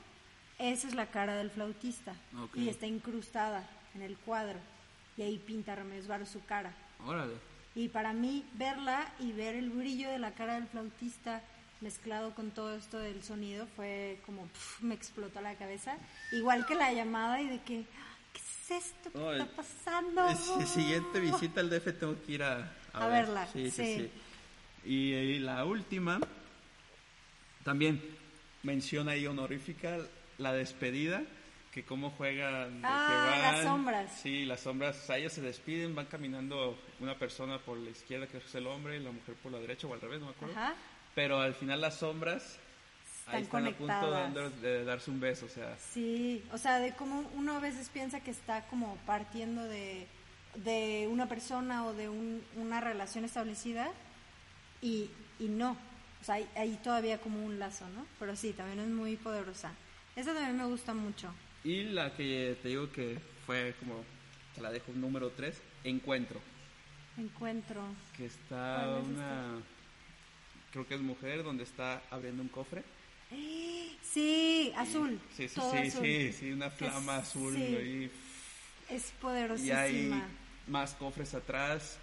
Esa es la cara del flautista. Y está incrustada en el cuadro. Y ahí pinta Remedios Varo su cara. Órale. Y para mí verla y ver el brillo de la cara del flautista mezclado con todo esto del sonido fue como me explotó la cabeza. Igual que la llamada y de que, ¿qué es esto que Ay, está pasando? Si siguiente visita al DF tengo que ir a, A ver. verla, Sí, sí, sí. sí. Y, y la última, también menciona ahí honorífica la despedida, que cómo juegan. Ah, que las sombras. Sí, las sombras. O sea, ellos se despiden, van caminando una persona por la izquierda, que es el hombre, y la mujer por la derecha, o al revés, no me acuerdo. Ajá. Pero al final las sombras ahí Están están a punto de darse un beso, o sea. Sí, o sea, de cómo uno a veces piensa que está como partiendo de, de una persona o de un- una relación establecida y, y no. O sea, hay, hay todavía como un lazo, ¿no? Pero sí, también es muy poderosa. Esa también me gusta mucho. Y la que te digo que fue como, te la dejo número 3, Encuentro. Encuentro. Que está ¿Cuál es una, creo que es mujer, donde está abriendo un cofre. Sí, azul. Sí, sí, todo sí, azul. sí, sí, una flama Es- azul sí, ahí. Es Y poderosísima. hay más cofres atrás.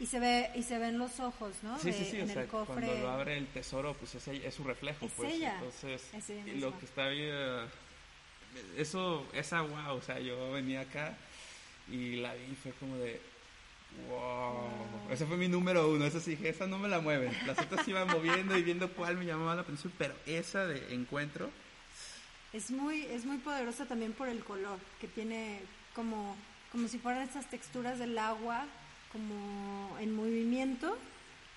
Y se ve y se ven los ojos, ¿no? Sí, sí, sí, en sea, el cofre. cuando lo abre el tesoro, pues es, ella- es su reflejo, Es pues. ella, Entonces, es ella y misma. lo que está ahí, eh, eso, esa wow, o sea, yo venía acá y la vi y fue como de, wow. Ese fue mi número uno, esa sí dije, esa no me la mueven. Las otras se iban moviendo y viendo cuál me llamaba la atención, pero esa de encuentro, Es muy, es muy poderosa también por el color, que tiene como como si fueran estas texturas del agua como en movimiento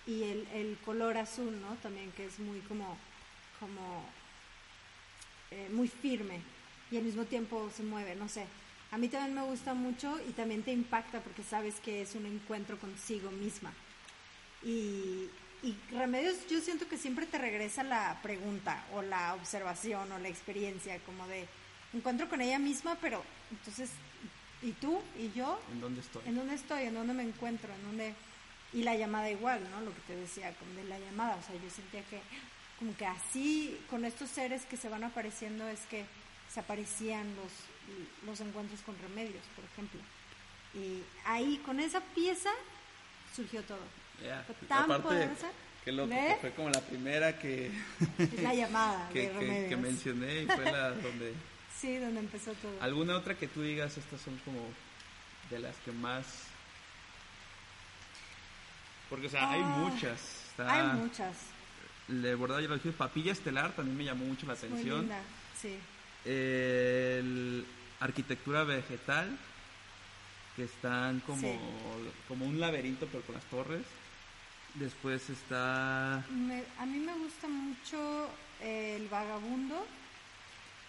y el, el color azul, ¿no? También que es muy como, como eh, muy firme y al mismo tiempo se mueve, no sé. A mí también me gusta mucho y también te impacta porque sabes que es un encuentro consigo misma. Y, y Remedios, yo siento que siempre te regresa la pregunta o la observación o la experiencia, como de encuentro con ella misma, pero entonces, ¿y tú? ¿Y yo? ¿En dónde estoy? ¿En dónde estoy? ¿En dónde me encuentro? ¿En dónde? Y la llamada igual, ¿no? Lo que te decía, como de la llamada, o sea, yo sentía que como que así, con estos seres que se van apareciendo, es que se aparecían los, los encuentros con remedios, por ejemplo. Y ahí, con esa pieza, surgió todo. Ya. Fue tan Aparte, poderosa. qué loco, que fue como la primera que, Es la llamada que, de que- que mencioné y fue la donde... Sí, donde empezó todo. ¿Alguna otra que tú digas, estas son como de las que más... Porque, o sea, hay Ah, muchas. Está Hay muchas. De verdad, ya lo dije, Papilla Estelar también me llamó mucho la Muy atención. linda, sí. El arquitectura vegetal, que están como, Sí. como un laberinto, pero con las torres. Después está... Me- a mí me gusta mucho el vagabundo,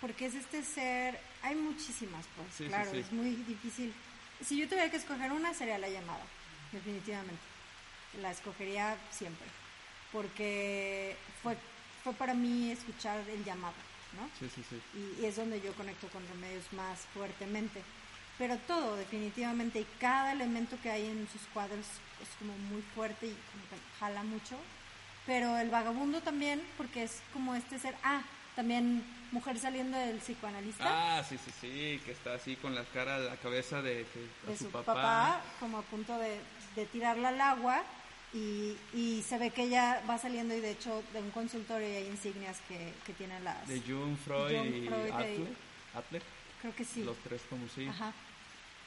porque es este ser, hay muchísimas, pues, Sí, sí, claro, sí. es muy difícil. Si yo tuviera que escoger una, sería la llamada, definitivamente. La escogería siempre, porque fue, fue para mí escuchar el llamado, ¿no? Sí, sí, sí. y, y es donde yo conecto con remedios más fuertemente. Pero todo, definitivamente, y cada elemento que hay en sus cuadros es como muy fuerte y como que jala mucho. Pero el vagabundo también, porque es como este ser, ah, también mujer saliendo del psicoanalista, Ah, sí, sí, sí, que está así con la cara, la cabeza de, de- de a su, su papá. papá. como a punto de, de tirarla al agua. Y, y se ve que ella va saliendo y de hecho de un consultorio hay insignias que, que tienen las... De Jung, Freud Jung, y Freud y- Adler. Adler, creo que sí. Los tres como sí. Ajá.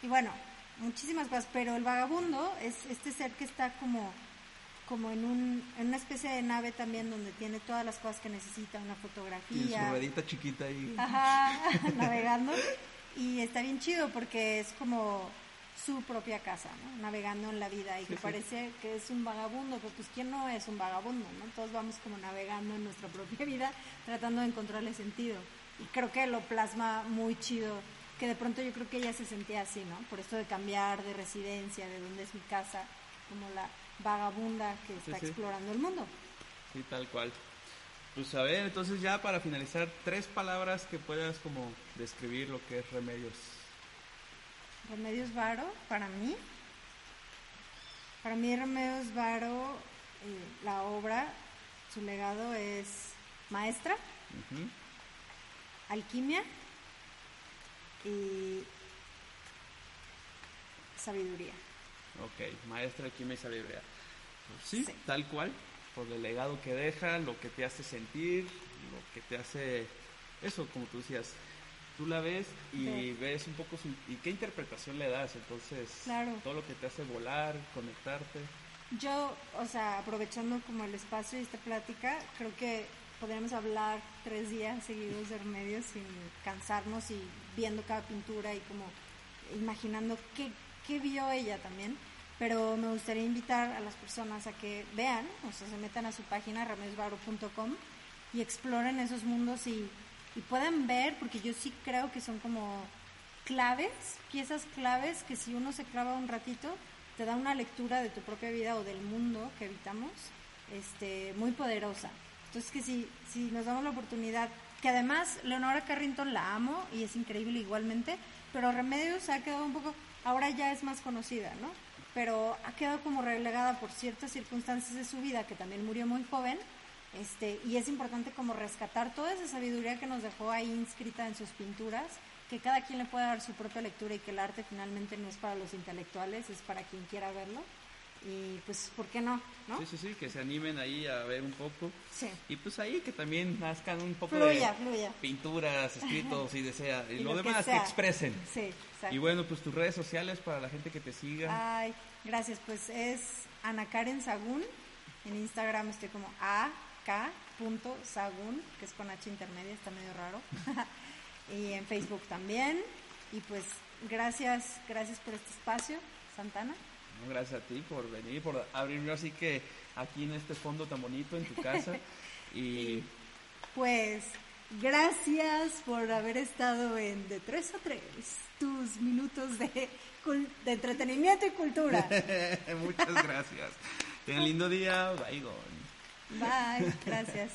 Y bueno, muchísimas cosas, pero el vagabundo es este ser que está como, como en, un, en una especie de nave también donde tiene todas las cosas que necesita, una Y su fotografía, ruedita chiquita ahí. ajá, navegando. Y está bien chido porque es como su propia casa, ¿no? Navegando en la vida y que sí. parece que es un vagabundo, pero pues ¿quién no es un vagabundo, no? Todos vamos como navegando en nuestra propia vida tratando de encontrarle sentido. Y creo que lo plasma muy chido, que de pronto yo creo que ella se sentía así, ¿no? Por esto de cambiar de residencia, de dónde es mi casa, como la vagabunda que está sí. explorando el mundo. Sí, tal cual. Pues a ver, entonces ya para finalizar, tres palabras que puedas como describir lo que es remedios. Remedios Varo, para mí. Para mí Remedios Varo, eh, la obra, su legado es maestra, alquimia y sabiduría. Ok, maestra de química y sabiduría. Pues sí, Sí. tal cual, por el legado que deja, lo que te hace sentir, lo que te hace, eso como tú decías, tú la ves y Sí. ves un poco su, y qué interpretación le das, entonces Claro. todo lo que te hace volar, conectarte. Yo, o sea, aprovechando como el espacio y esta plática, creo que podríamos hablar tres días seguidos de remedios sin cansarnos y viendo cada pintura y como imaginando qué, qué vio ella también. Pero me gustaría invitar a las personas a que vean, o sea, se metan a su página remediosvaro.com y exploren esos mundos y, y puedan ver, porque yo sí creo que son como claves, piezas claves que si uno se clava un ratito, te da una lectura de tu propia vida o del mundo que habitamos, este, muy poderosa. Entonces que si, si nos damos la oportunidad, que además Leonora Carrington la amo y es increíble igualmente, pero Remedios ha quedado un poco, ahora ya es más conocida, ¿no? Pero ha quedado como relegada por ciertas circunstancias de su vida, que también murió muy joven, este, y es importante como rescatar toda esa sabiduría que nos dejó ahí inscrita en sus pinturas, que cada quien le pueda dar su propia lectura y que el arte finalmente no es para los intelectuales, es para quien quiera verlo. Y pues, ¿por qué no? ¿no? Sí, sí, sí, que se animen ahí a ver un poco. Sí. Y pues ahí que también nazcan un poco Fluya, de fluya. pinturas, escritos y desea. Y, Y lo, lo que demás que, sea. expresen. Sí, exacto. Y bueno, pues tus redes sociales para la gente que te siga. Ay, gracias. Pues es Ana Karen Sagún. En Instagram estoy como ak.sagún, que es con H intermedia, está medio raro. y en Facebook también. Y pues gracias, gracias por este espacio, Santana. Gracias a ti por venir, por abrirme así que aquí en este fondo tan bonito en tu casa. y Pues gracias por haber estado en De tres a tres tus minutos de, entretenimiento y cultura. Muchas gracias. Tengan lindo día. Bye, Bye, gracias.